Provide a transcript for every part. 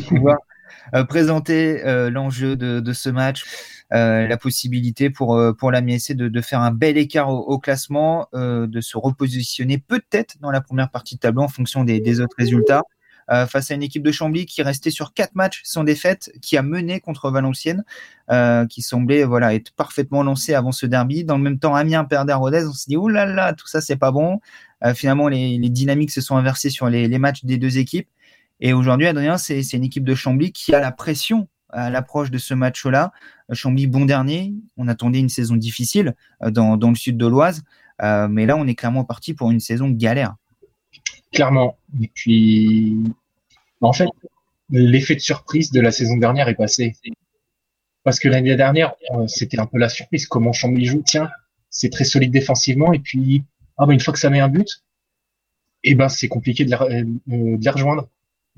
pouvoir présenter l'enjeu de, ce match. la possibilité pour pour la de, faire un bel écart au, classement, de se repositionner peut-être dans la première partie de tableau en fonction des, autres résultats. Euh, face à une équipe de Chambly qui restait sur quatre matchs sans défaite, qui a mené contre Valenciennes, euh, qui semblait voilà être parfaitement lancé avant ce derby. Dans le même temps, Amiens perdait à Rodez. On s'est dit oh là là, tout ça c'est pas bon. Euh, finalement, les, dynamiques se sont inversées sur les, matchs des deux équipes. Et aujourd'hui, Adrien, c'est une équipe de Chambly qui a la pression à l'approche de ce match-là. Chambly, bon dernier. On attendait une saison difficile dans, dans le sud de l'Oise. mais là, on est clairement parti pour une saison galère. Clairement. Et puis, en fait, l'effet de surprise de la saison dernière est passé. Parce que l'année dernière, euh, c'était un peu la surprise. Comment Chambly joue? Tiens, c'est très solide défensivement. Et puis, ah ben, une fois que ça met un but, eh ben, c'est compliqué de, euh, de les rejoindre.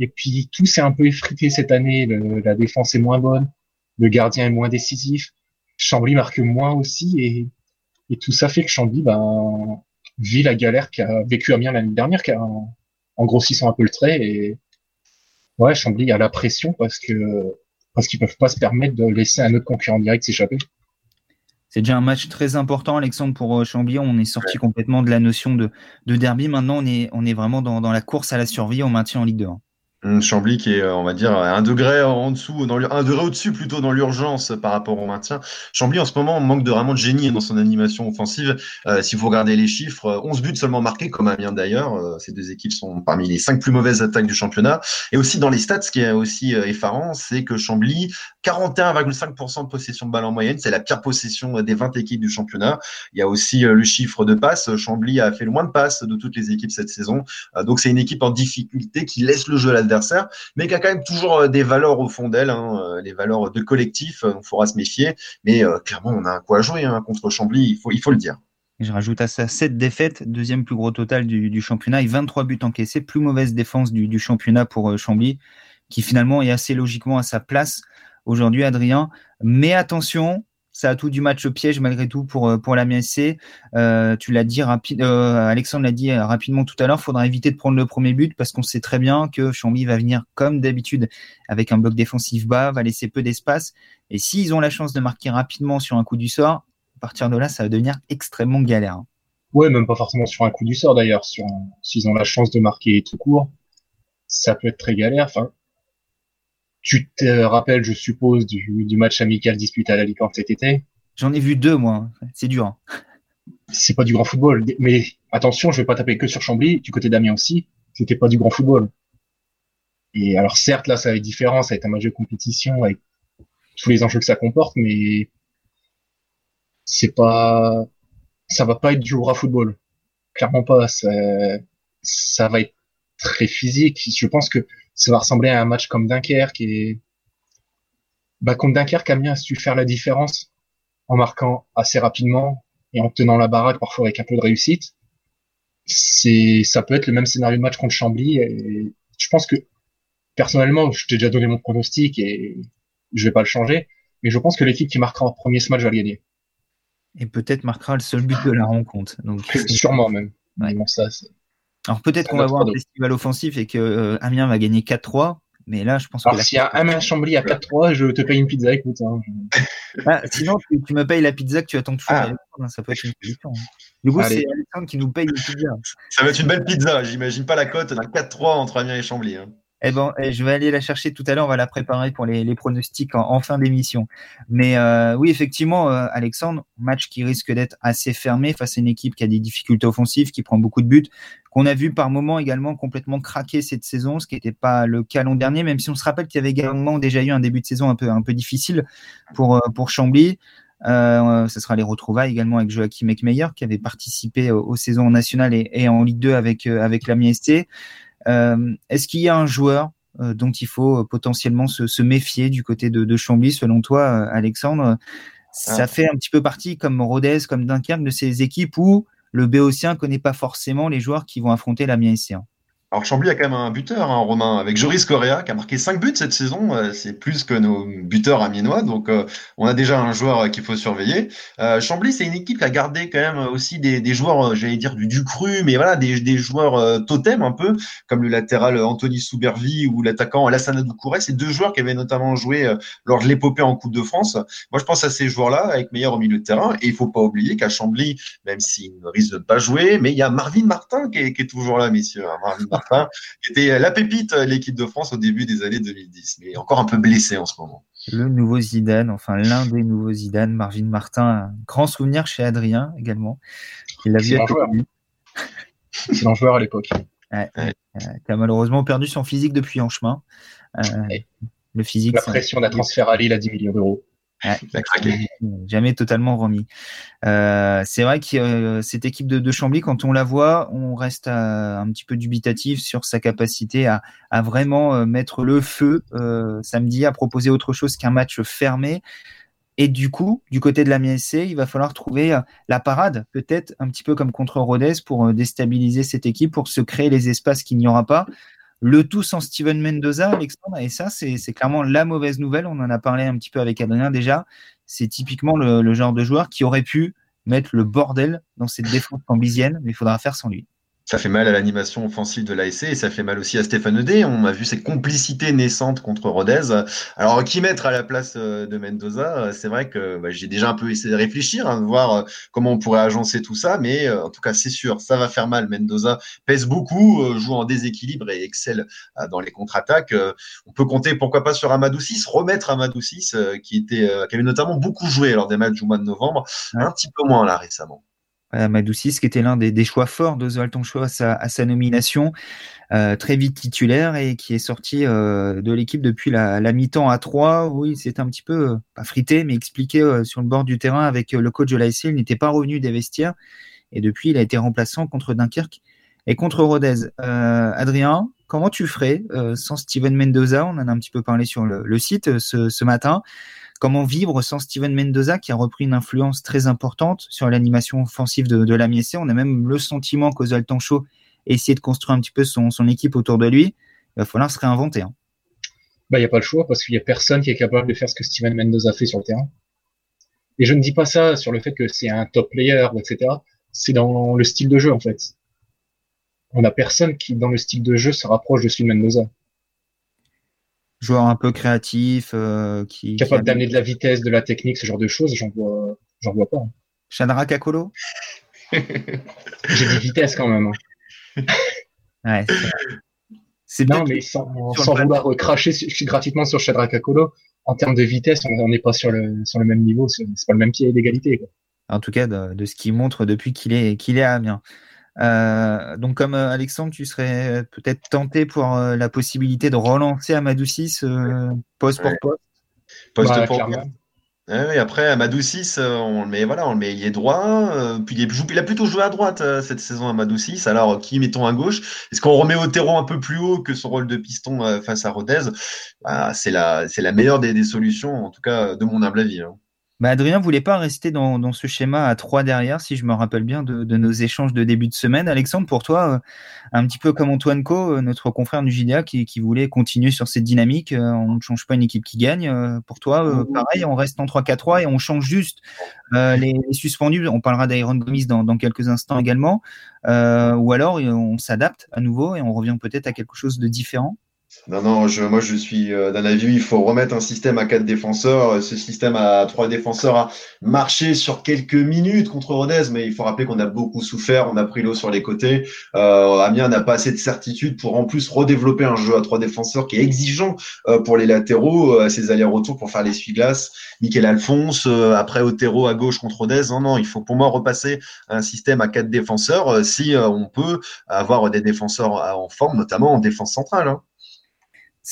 Et puis, tout s'est un peu effrité cette année. la défense est moins bonne. Le gardien est moins décisif. Chambly marque moins aussi. Et, tout ça fait que Chambly, ben, vit la galère qu'a vécu Amiens l'année dernière, en, en, grossissant un peu le trait. Et ouais, Chambly a la pression parce que parce qu'ils peuvent pas se permettre de laisser un autre concurrent direct s'échapper. C'est déjà un match très important, Alexandre, pour euh, Chambly. On est sorti complètement de la notion de, de derby. Maintenant, on est, on est vraiment dans, dans, la course à la survie. On maintient en Ligue 2. Chambly qui est, on va dire, un degré en dessous, un degré au-dessus plutôt dans l'urgence par rapport au maintien. Chambly en ce moment manque de vraiment de génie dans son animation offensive. Euh, si vous regardez les chiffres, 11 buts seulement marqués, comme Amiens d'ailleurs. Euh, ces deux équipes sont parmi les cinq plus mauvaises attaques du championnat. Et aussi dans les stats, ce qui est aussi euh, effarant, c'est que Chambly, 41,5% de possession de balle en moyenne, c'est la pire possession des 20 équipes du championnat. Il y a aussi le chiffre de passes. Chambly a fait le moins de passes de toutes les équipes cette saison. donc c'est une équipe en difficulté qui laisse le jeu à adversaire, mais qui a quand même toujours euh, des valeurs au fond d'elle, hein, euh, les valeurs de collectif, euh, il faudra se méfier. Mais clairement, on a un quoi à jouer hein, contre Chambly, il faut, il faut le dire. je rajoute à ça 7 défaites, deuxième plus gros total du, championnat et 23 buts encaissés, plus mauvaise défense du, du championnat pour Chambly, qui finalement est assez logiquement à sa place aujourd'hui, Adrien. Mais attention, ça a tout du match piège malgré tout pour, euh, pour la MSC. Euh, tu l'as dit rapide, euh, Alexandre l'a dit rapidement tout à l'heure, il faudra éviter de prendre le premier but parce qu'on sait très bien que Chambly va venir comme d'habitude avec un bloc défensif bas, va laisser peu d'espace. Et s'ils ont la chance de marquer rapidement sur un coup du sort, à partir de là, ça va devenir extrêmement galère. Ouais, même pas forcément sur un coup du sort d'ailleurs. S'ils ont la chance de marquer tout court, ça peut être très galère. Enfin, tu te rappelles, je suppose, du, du match amical disputé à la Licorne cet été? J'en ai vu deux, moi. C'est dur. Hein. C'est pas du grand football. Mais attention, je vais pas taper que sur Chambly. Du côté d'Amiens aussi, c'était pas du grand football. Et alors, certes, là, ça va être différent. Ça va être un match de compétition avec tous les enjeux que ça comporte, mais c'est pas, ça va pas être du grand football. Clairement pas. Ça, ça va être très physique. Je pense que ça va ressembler à un match comme Dunkerque et bah, contre Dunkerque, Amiens a su faire la différence en marquant assez rapidement et en tenant la baraque parfois avec un peu de réussite. C'est, ça peut être le même scénario de match contre Chambly et je pense que personnellement, je t'ai déjà donné mon pronostic et je vais pas le changer, mais je pense que l'équipe qui marquera en premier ce match va le gagner. Et peut-être marquera le seul but de la rencontre. Donc, Sûrement même. ça, alors peut-être qu'on va avoir un festival offensif et que euh, Amiens va gagner 4-3. Mais là, je pense Alors, s'il y a Amiens Chambly à 4-3, je te paye une pizza, écoute. Hein. Ah, sinon, tu, me payes la pizza que tu attends toujours. Ah. Hein, ça peut être une solution. Hein. Du coup, c'est Alexandre qui nous paye une pizza. Ça va être une belle pizza. J'imagine pas la cote d'un 4-3 entre Amiens et Chambly. Eh ben, eh, je vais aller la chercher tout à l'heure. On va la préparer pour les, pronostics en, fin d'émission. Mais euh, oui, effectivement, euh, Alexandre, match qui risque d'être assez fermé face à une équipe qui a des difficultés offensives, qui prend beaucoup de buts, qu'on a vu par moments également complètement craquer cette saison, ce qui n'était pas le cas l'an dernier, même si on se rappelle qu'il y avait également déjà eu un début de saison un peu un peu difficile pour euh, pour Chambly. Euh, ce sera les retrouvailles également avec Joachim Eckmeyer qui avait participé aux, saisons nationales et, en Ligue 2 avec avec la MST. Euh, est-ce qu'il y a un joueur euh, dont il faut euh, potentiellement se, méfier du côté de, Chambly, selon toi, Alexandre? Ça ah. fait un petit peu partie, comme Rodez, comme Dunkerque, de ces équipes où le Béotien connaît pas forcément les joueurs qui vont affronter la SC. Alors Chambly a quand même un buteur, hein, Romain, avec Joris Correa qui a marqué 5 buts cette saison. Euh, c'est plus que nos buteurs amiénois, donc euh, on a déjà un joueur euh, qu'il faut surveiller. Euh, Chambly, c'est une équipe qui a gardé quand même aussi des, des joueurs, j'allais dire du, du, cru, mais voilà, des, des joueurs totems un peu, comme le latéral Anthony Soubervi ou l'attaquant Alassane Doucouré. C'est deux joueurs qui avaient notamment joué lors de l'épopée en Coupe de France. Moi, je pense à ces joueurs-là avec meilleur au milieu de terrain. Et il faut pas oublier qu'à Chambly, même s'il risque de ne pas jouer, mais il y a Marvin Martin qui est, qui est toujours là, messieurs. Hein, Marvin qui était la pépite de l'équipe de France au début des années 2010, mais encore un peu blessé en ce moment. Le nouveau Zidane, enfin l'un des nouveaux Zidane, Marvin Martin, un grand souvenir chez Adrien également. Il C'est un joueur à l'époque. Ouais, qui a malheureusement perdu son physique depuis en chemin. Euh, le physique. La pression d'un transfert à Lille à 10 millions d'euros. Jamais totalement remis. Euh, c'est vrai que euh, cette équipe de, de, Chambly, quand on la voit, on reste euh, un petit peu dubitatif sur sa capacité à, à vraiment euh, mettre le feu samedi, à proposer autre chose qu'un match fermé. Et du coup, du côté de la MSC, il va falloir trouver la parade, peut-être un petit peu comme contre Rodez, pour déstabiliser cette équipe, pour se créer les espaces qu'il n'y aura pas. Le tout sans Steven Mendoza, Alexandre, et ça, c'est clairement la mauvaise nouvelle. On en a parlé un petit peu avec Adrien déjà. C'est typiquement le, le, genre de joueur qui aurait pu mettre le bordel dans cette défense cambisienne, mais il faudra faire sans lui ça fait mal à l'animation offensive de l'ASC et ça fait mal aussi à Stéphane Edé. On a vu cette complicité naissante contre Rodez. Alors, qui mettre à la place euh, de Mendoza? Euh, C'est vrai que bah, j'ai déjà un peu essayé de réfléchir, hein, de voir euh, comment on pourrait agencer tout ça, mais en tout cas, c'est sûr, ça va faire mal. Mendoza pèse beaucoup, joue en déséquilibre et excelle dans les contre-attaques. On peut compter, pourquoi pas, sur Amadou 6, remettre Amadou 6, qui, était, qui avait notamment beaucoup joué lors des matchs du mois de novembre, un petit peu moins là récemment. Madoucis, qui était l'un des, choix forts Toncho à sa, à sa nomination, euh, très vite titulaire et qui est sorti euh, de l'équipe depuis la, mi-temps à 3. Oui, c'est un petit peu, euh, pas frité, mais expliqué sur le bord du terrain avec le coach de l'ASC. Il n'était pas revenu des vestiaires et depuis, il a été remplaçant contre Dunkerque et contre Rodez. Adrien, comment tu ferais sans Steven Mendoza? On en a un petit peu parlé sur le, site ce matin. Comment vivre sans Steven Mendoza qui a repris une influence très importante sur l'animation offensive de, de l'AMIEC On a même le sentiment qu'Ozal Tancho essaie de construire un petit peu son, son, équipe autour de lui. Il va falloir se réinventer. Hein. Bah, il n'y a pas le choix parce qu'il n'y a personne qui est capable de faire ce que Steven Mendoza fait sur le terrain. Et je ne dis pas ça sur le fait que c'est un top player, etc. C'est dans le style de jeu, en fait. On n'a personne qui, dans le style de jeu, se rapproche de Steven Mendoza joueur un peu créatif, euh, qui capable d'amener de la vitesse, de la technique, ce genre de choses, j'en vois, j'en vois pas. Hein. Chandra Kakolo J'ai des vitesses quand même. Hein. ouais, c'est non, mais sans, sans vouloir cracher gratuitement sur Chandra Kakolo, en termes de vitesse, on n'est pas sur le, sur le même niveau, c'est pas le même pied d'égalité. En tout cas, de, de ce qu'il montre depuis qu'il est, qu'il est à Amiens. Euh, donc, comme euh, Alexandre, tu serais peut-être tenté pour euh, la possibilité de relancer Amadou 6 poste pour poste? Poste bah, pour poste. Ouais, après, Amadou 6, on le met, voilà, on le met, il est droit. puis il, il, a plutôt joué à droite cette saison, Amadou 6. Alors, qui mettons à gauche? Est-ce qu'on remet Otero un peu plus haut que son rôle de piston face à Rodez? Bah, C'est la, la meilleure des, des, solutions, en tout cas, de mon humble avis. Hein. Bah, Adrien voulait pas rester dans, dans, ce schéma à trois derrière, si je me rappelle bien de, de, nos échanges de début de semaine. Alexandre, pour toi, euh, un petit peu comme Antoine Co, euh, notre confrère du JDA, qui, qui voulait continuer sur cette dynamique, euh, on ne change pas une équipe qui gagne. Pour toi, pareil, on reste en 3-4-3 et on change juste les, les, suspendus. On parlera d'Iron Gomis dans, dans, quelques instants également. ou alors, on s'adapte à nouveau et on revient peut-être à quelque chose de différent. Non, non, je, moi je suis euh, d'un avis, il faut remettre un système à quatre défenseurs. Ce système à trois défenseurs a marché sur quelques minutes contre Rodez, mais il faut rappeler qu'on a beaucoup souffert, on a pris l'eau sur les côtés. Euh, Amiens n'a pas assez de certitude pour en plus redévelopper un jeu à trois défenseurs qui est exigeant euh, pour les latéraux, euh, ses allers-retours pour faire les glaces Michael Alphonse, euh, après Otero à gauche contre Rodez. Non, non, il faut pour moi repasser un système à quatre défenseurs si on peut avoir des défenseurs en forme, notamment en défense centrale. Hein.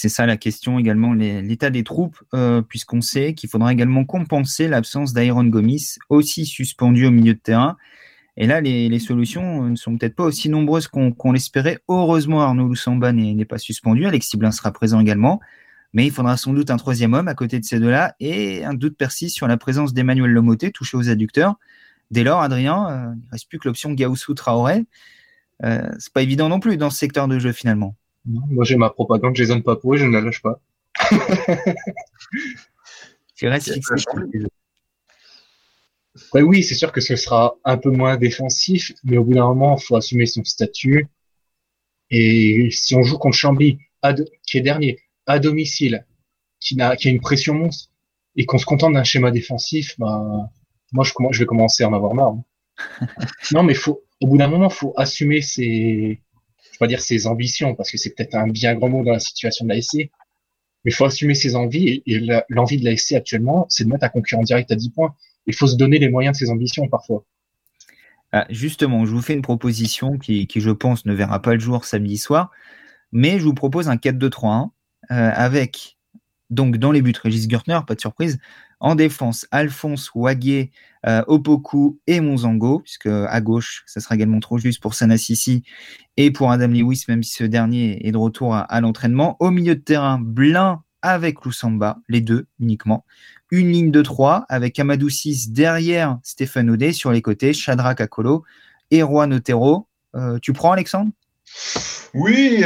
C'est ça la question également, l'état des troupes, euh, puisqu'on sait qu'il faudra également compenser l'absence d'Iron Gomis, aussi suspendu au milieu de terrain. Et là, les, solutions ne sont peut-être pas aussi nombreuses qu'on l'espérait. Heureusement, Arnaud Loussamba n'est pas suspendu. Alexis Blin sera présent également. Mais il faudra sans doute un troisième homme à côté de ces deux-là et un doute persiste sur la présence d'Emmanuel Lomoté touché aux adducteurs. Dès lors, Adrien, euh, il ne reste plus que l'option Gaussou Traoré. euh, c'est pas évident non plus dans ce secteur de jeu finalement. Moi j'ai ma propagande Jason Papo et je ne la lâche pas. tu restes fixé oui, c'est sûr que ce sera un peu moins défensif, mais au bout d'un moment, il faut assumer son statut. Et si on joue contre Chambly, qui est dernier, à domicile, qui a, qui a une pression monstre, et qu'on se contente d'un schéma défensif, bah, moi, je, je vais commencer à en avoir marre. Hein. non, mais faut, au bout d'un moment, faut assumer ses, vais pas dire ses ambitions, parce que c'est peut-être un bien grand mot dans la situation de la SC, mais il faut assumer ses envies, et, l'envie de la SC actuellement, c'est de mettre un concurrent direct à 10 points. Il faut se donner les moyens de ses ambitions parfois. Ah, justement, je vous fais une proposition qui, qui, je pense, ne verra pas le jour samedi soir, mais je vous propose un 4-2-3-1 euh, avec, donc dans les buts, Régis Gertner, pas de surprise, en défense, Alphonse, Waguet, euh, Opoku et Monzango, puisque à gauche, ça sera également trop juste pour Sanassisi et pour Adam Lewis, même si ce dernier est de retour à, l'entraînement. Au milieu de terrain, Blin avec Lusamba, les deux uniquement. Une ligne de trois avec Amadou 6 derrière Stéphane Audet sur les côtés, Shadrach Akolo et Juan Otero. Euh, tu prends Alexandre? Oui,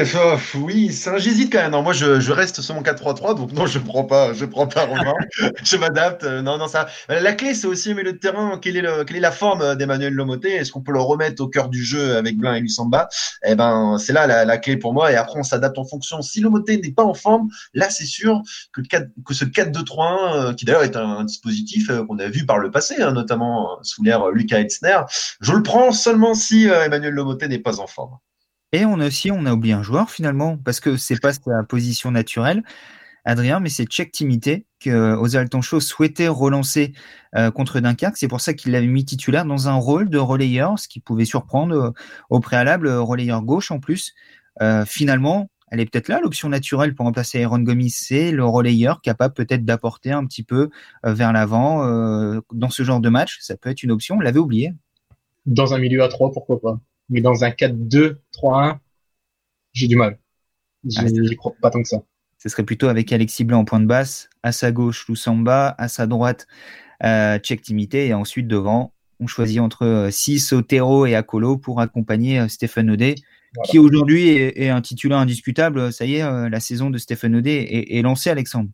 oui, ça, j'hésite quand même. Non, moi, je, je reste sur mon 4-3-3, donc non, je prends pas, je prends pas Romain. je m'adapte. Non, non, ça. La clé, c'est aussi milieu de terrain. Quelle est, le, quelle est la forme d'Emmanuel Lomoté? Est-ce qu'on peut le remettre au cœur du jeu avec Blin et Lussamba Eh ben, c'est là la, la, clé pour moi. Et après, on s'adapte en fonction. Si Lomoté n'est pas en forme, là, c'est sûr que, le 4, que ce 4-2-3-1, euh, qui d'ailleurs est un, dispositif euh, qu'on a vu par le passé, hein, notamment sous l'ère Lucas Etzner, je le prends seulement si euh, Emmanuel Lomoté n'est pas en forme. Et on a aussi, on a oublié un joueur finalement, parce que c'est pas sa position naturelle, Adrien, mais c'est Tchèque Timité que Ozal Toncho souhaitait relancer euh, contre Dunkerque. C'est pour ça qu'il l'avait mis titulaire dans un rôle de relayeur, ce qui pouvait surprendre euh, au préalable, euh, relayeur gauche en plus. finalement, elle est peut-être là, l'option naturelle pour remplacer Aaron Gomis, c'est le relayeur capable peut-être d'apporter un petit peu vers l'avant dans ce genre de match. Ça peut être une option, on l'avait oublié. Dans un milieu à trois, pourquoi pas mais dans un 4-2-3-1, j'ai du mal. Ah, J'y crois pas tant que ça. Ce serait plutôt avec Alexis Blanc en point de basse, à sa gauche Lusamba, à sa droite euh, Timité, et ensuite devant, on choisit entre 6, euh, Otero et Akolo pour accompagner euh, Stéphane Audet, qui aujourd'hui est, un titulaire indiscutable. Ça y est, euh, la saison de Stéphane Audet est, est lancée, Alexandre.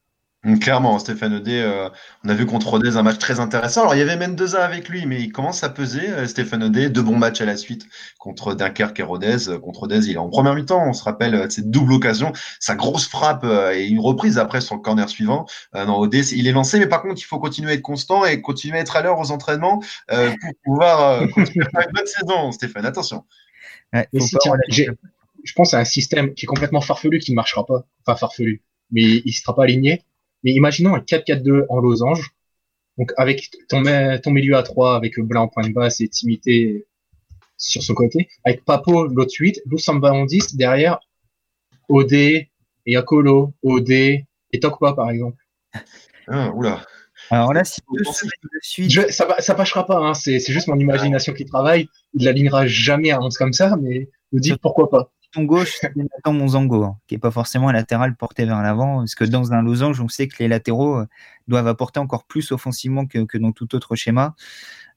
Clairement, Stéphane Odé, euh, on a vu contre Rodez un match très intéressant. Alors, il y avait Mendoza avec lui, mais il commence à peser, euh, Stéphane Odé. Deux bons matchs à la suite contre Dunkerque et Rodez. Euh, contre Rodez, il est en première mi-temps. On se rappelle cette double occasion, sa grosse frappe et une reprise après sur le corner suivant. non, Odé, il est lancé, mais par contre, il faut continuer à être constant et continuer à être à l'heure aux entraînements pour pouvoir continuer à faire une bonne saison, Stéphane. Attention. je pense à un système qui est complètement farfelu, qui ne marchera pas. Enfin, farfelu. Mais il ne sera pas aligné mais imaginons un 4-4-2 en losange, donc avec ton, ton milieu à 3 avec Blanc en point de basse et Timité sur son côté, avec Papo l'autre 8, Lusamba en 10, derrière Odé et Akolo, Odé et Tokpa par exemple. Ah, oula. Alors là, si suite... ça, ça passera pas, hein, c'est juste mon imagination qui travaille. Il l'alignera jamais à 11 comme ça, mais vous dites pourquoi pas ton gauche, c'est Nathan hein, qui n'est pas forcément un latéral porté vers l'avant, parce que dans un losange, on sait que les latéraux euh, doivent apporter encore plus offensivement que dans tout autre schéma.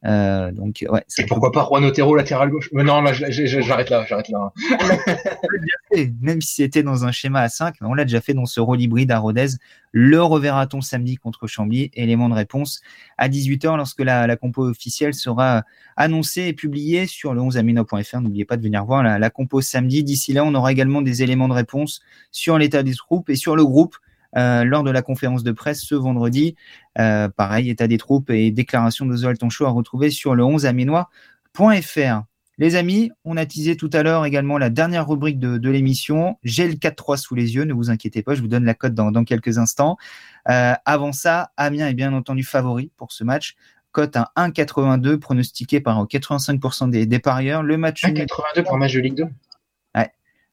Euh, donc, ouais, Et pourquoi pas Juan Otero latéral gauche? Mais non, j'arrête là, j'arrête là. Même si c'était dans un schéma à 5, on l'a déjà fait dans ce rôle hybride à Rodez. Le reverra-t-on samedi contre Chambly? Élément de réponse à 18h lorsque la, la compo officielle sera annoncée et publiée sur le 11amino.fr. N'oubliez pas de venir voir la, la compo samedi. D'ici là, on aura également des éléments de réponse sur l'état des troupes et sur le groupe euh, lors de la conférence de presse ce vendredi. Euh, pareil, état des troupes et déclaration de Zoal Toncho à retrouver sur le 11 aminois.fr. Les amis, on a teasé tout à l'heure également la dernière rubrique de, l'émission. J'ai le 4-3 sous les yeux, ne vous inquiétez pas, je vous donne la cote dans, quelques instants. Euh, avant ça, Amiens est bien entendu favori pour ce match. Cote à 1,82 pronostiqué par 85% des, des parieurs. Le match 1,82 pour un match de Ligue 2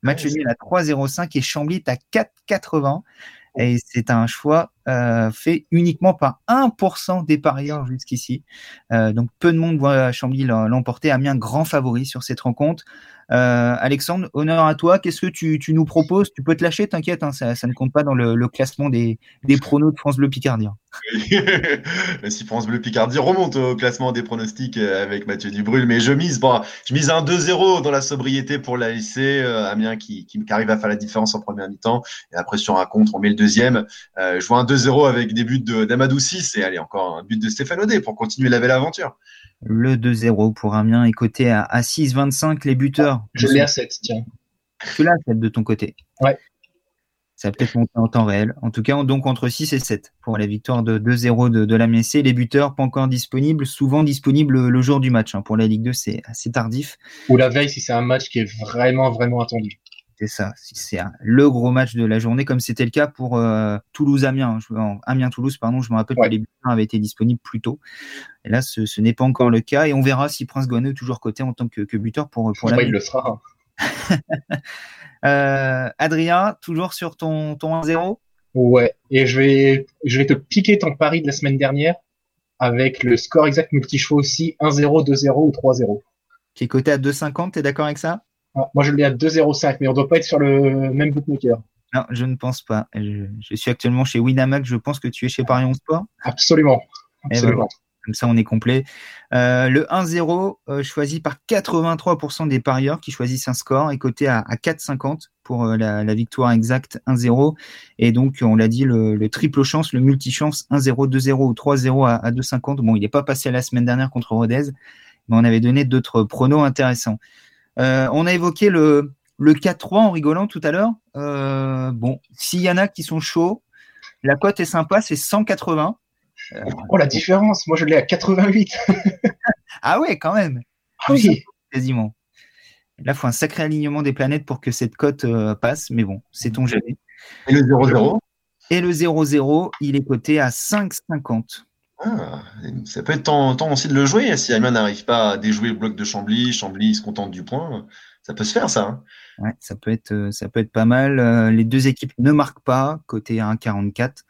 Match nul à 3,05 et Chambly à 4,80. Et c'est un choix euh, fait uniquement par 1% des parieurs jusqu'ici. Euh, donc peu de monde voit Chambly l'emporter. Amiens grand favori sur cette rencontre. Euh, Alexandre, honneur à toi. Qu'est-ce que tu, nous proposes? Tu peux te lâcher, t'inquiète, hein, ça, ne compte pas dans le, classement des, des, pronos de France Bleu Picardie. si France Bleu Picardie remonte au classement des pronostics avec Mathieu Dubrul, mais je mise, je mise un 2-0 dans la sobriété pour la Amiens qui, arrive à faire la différence en première mi-temps, et après sur un contre, on met le deuxième. Je vois un 2-0 avec des buts d'Amadou 6 et allez encore un but de Stéphane Audet pour continuer la belle aventure. Le 2-0 pour Amiens est coté à, à 6,25 les buteurs. Je l'ai à 7, tiens. Tu l'as 7 de ton côté. Ouais. Ça peut-être monter en temps réel. En tout cas, donc entre 6 et 7 pour la victoire de 2-0 de, de la MSC. Les buteurs pas encore disponibles, souvent disponibles le jour du match. Hein. Pour la Ligue 2, c'est assez tardif. Ou la veille si c'est un match qui est vraiment, vraiment attendu. C'est ça, si c'est le gros match de la journée, comme c'était le cas pour euh, Toulouse-Amiens. Amiens-Toulouse, pardon, je me rappelle Ouais. que les buteurs avaient été disponibles plus tôt. Et là, ce, ce n'est pas encore le cas. Et on verra si Prince Guano est toujours coté en tant que, que buteur pour, pour Ouais, la il le sera. Euh, Adrien, toujours sur ton, ton 1-0 Ouais. Et je vais, je vais te piquer ton pari de la semaine dernière avec le score exact multi-choix aussi 1-0, 2-0 ou 3-0. qui est coté à 2,50. T'es d'accord avec ça? Ah, Moi, je l'ai à 2-0-5, mais on doit pas être sur le même bookmaker. Non, je ne pense pas. Je, je suis actuellement chez Winamax. Je pense que tu es chez Paris 11 Sport. Absolument. Eh ben, Absolument. Comme ça, on est complet. Euh, le 1-0, euh, choisi par 83% des parieurs qui choisissent un score, est coté à, à 4,50 pour euh, la, la victoire exacte 1-0. Et donc, on l'a dit, le, le triple chance, le multi-chance 1-0, 2-0 ou 3-0 à, à 2,50. Bon, il n'est pas passé la semaine dernière contre Rodez, mais on avait donné d'autres pronos intéressants. Euh, on a évoqué le, le 4-3 en rigolant tout à l'heure. Euh, bon, s'il y en a qui sont chauds, la cote est sympa, c'est 180. Oh, la différence. Moi, je l'ai à 88. Ah ouais, quand même. Ah oui. quasiment. Là, il faut un sacré alignement des planètes pour que cette cote euh, passe, mais bon, sait-on jamais. Et le 0-0 Et le 0-0, il est coté à 5,50. Ah, ça peut être temps, temps aussi de le jouer. Si Amiens n'arrive pas à déjouer le bloc de Chambly, Chambly se contente du point, ça peut se faire ça. hein. Ouais, ça peut être, euh, ça peut être pas mal. Euh, les deux équipes ne marquent pas, coté à 1,44.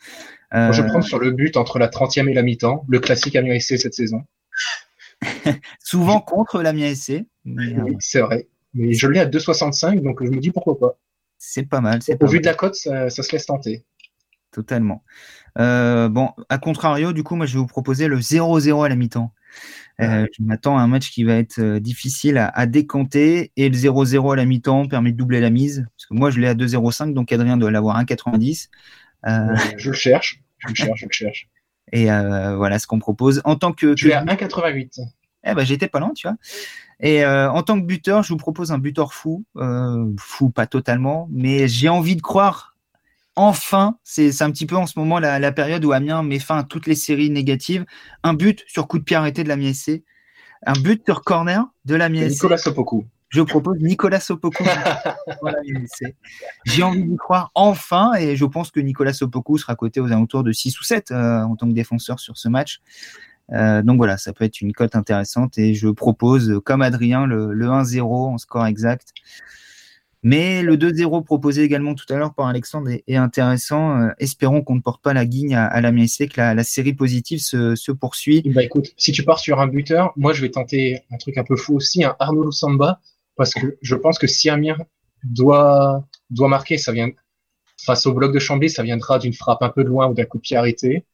Euh, je prends sur le but entre la 30e et la mi-temps, le classique Amiens SC cette saison. souvent contre la SC, mais euh, Oui, c'est vrai. Mais je l'ai à 2,65, donc je me dis pourquoi pas. c'est pas mal. C'est Au pas vu mal. de la cote, ça, ça se laisse tenter. Totalement. Euh, bon, à contrario, du coup, moi, je vais vous proposer le 0-0 à la mi-temps. Euh, je m'attends à un match qui va être euh, difficile à, à décanter et le 0-0 à la mi-temps permet de doubler la mise. Parce que moi, je l'ai à 2-0-5, donc Adrien doit l'avoir à 1,90. Euh, je le cherche. Je le cherche, je le cherche. et voilà ce qu'on propose. En tant que, Je que l'ai à 1,88. Eh ben, j'étais pas loin, tu vois. Et euh, en tant que buteur, je vous propose un buteur fou, euh, fou pas totalement, mais j'ai envie de croire. Enfin, c'est un petit peu en ce moment la, la période où Amiens met fin à toutes les séries négatives. Un but sur coup de pied arrêté de la SC, un but sur corner de la SC. Nicolas Sopoku. Je propose Nicolas Sopoku. J'ai envie d'y croire enfin, et je pense que Nicolas Sopoku sera coté aux alentours de 6 ou 7 euh, en tant que défenseur sur ce match. Euh, donc voilà, ça peut être une cote intéressante et je propose, comme Adrien, le, le 1-0 en score exact. Mais le 2-0 proposé également tout à l'heure par Alexandre est, intéressant. Euh, espérons qu'on ne porte pas la guigne à, à la MSC, que la, série positive se, poursuit. Bah écoute, si tu pars sur un buteur, moi je vais tenter un truc un peu fou aussi, un Arnaud Lusamba, parce que je pense que si Amiens doit, doit marquer, ça vient face au bloc de Chambly, ça viendra d'une frappe un peu de loin ou d'un coup de pied arrêté.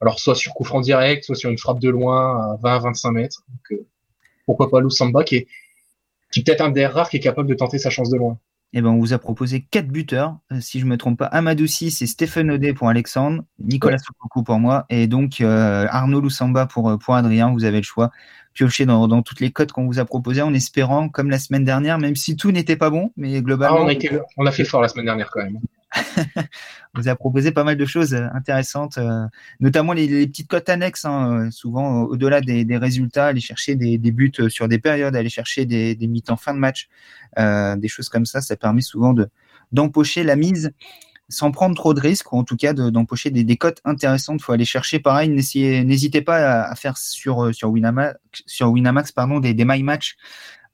Alors soit sur coup franc direct, soit sur une frappe de loin à 20-25 mètres. Donc, euh, pourquoi pas Lusamba qui est, qui est peut-être un des rares qui est capable de tenter sa chance de loin. Eh ben, on vous a proposé quatre buteurs, euh, si je me trompe pas. Amadou 6 et Stéphane Audet pour Alexandre, Nicolas Sokoku pour moi, et donc euh, Arnaud Lusamba pour, euh, pour Adrien. Vous avez le choix. Piochez dans, dans toutes les cotes qu'on vous a proposées en espérant, comme la semaine dernière, même si tout n'était pas bon, mais Ah, globalement, on, a été, on a fait fort la semaine dernière quand même. On vous a proposé pas mal de choses euh, intéressantes, euh, notamment les, petites cotes annexes, hein, euh, souvent au-delà des, résultats, aller chercher des, buts sur des périodes, aller chercher des, des mi-temps fin de match, des choses comme ça, ça permet souvent de d'empocher la mise. sans prendre trop de risques, ou en tout cas d'empocher des, cotes intéressantes. Il faut aller chercher pareil. N'hésitez pas à, faire sur, Winamax, des, des My Match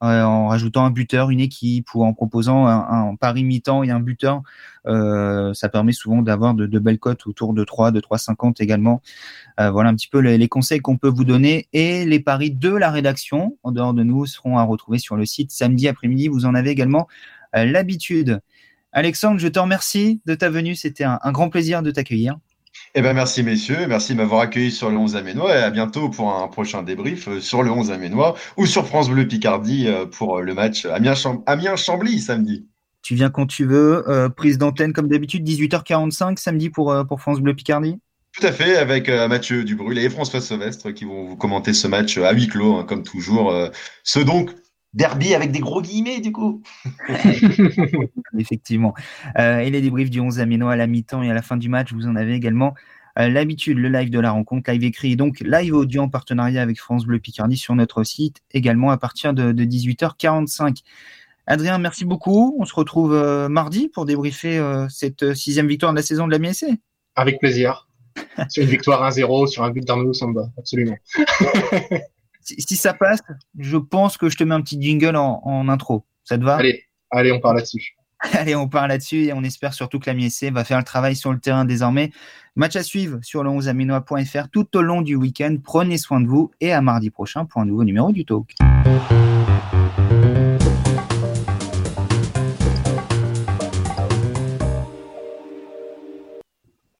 en rajoutant un buteur, une équipe ou en proposant un, pari mi-temps et un buteur. Euh, ça permet souvent d'avoir de, belles cotes autour de 3, de 3,50 également. Euh, voilà un petit peu les, conseils qu'on peut vous donner et les paris de la rédaction en dehors de nous seront à retrouver sur le site samedi après-midi. Vous en avez également euh, l'habitude. Alexandre, je te remercie de ta venue. C'était un grand plaisir de t'accueillir. Eh ben merci messieurs, merci de m'avoir accueilli sur le 11 Aménois et à bientôt pour un prochain débrief euh, sur le 11 Aménois ou sur France Bleu Picardie euh, pour le match Amiens-Chambly samedi. Tu viens quand tu veux, euh, prise d'antenne comme d'habitude 18h45 samedi pour, pour France Bleu Picardie tout à fait, avec Mathieu Dubrul et François Sauvestre qui vont vous commenter ce match à huis clos, hein, comme toujours. ce donc derby avec des gros guillemets du coup. Effectivement. Euh, et les débriefs du 11 Aménois à la mi-temps et à la fin du match, vous en avez également euh, l'habitude, le live de la rencontre, live écrit, donc live audio en partenariat avec France Bleu Picardie sur notre site, également à partir de, 18h45. Adrien, merci beaucoup. On se retrouve euh, mardi pour débriefer cette sixième victoire de la saison de la MSC. Avec plaisir. sur une victoire 1-0, sur un but d'Arnaud Samba, absolument. si, ça passe, je pense que je te mets un petit jingle en, intro. Ça te va? Allez, allez, on part là-dessus. Allez, on part là-dessus et on espère surtout que la MSC va faire le travail sur le terrain désormais. Match à suivre sur le 11aminois.fr tout au long du week-end. Prenez soin de vous et à mardi prochain pour un nouveau numéro du Talk.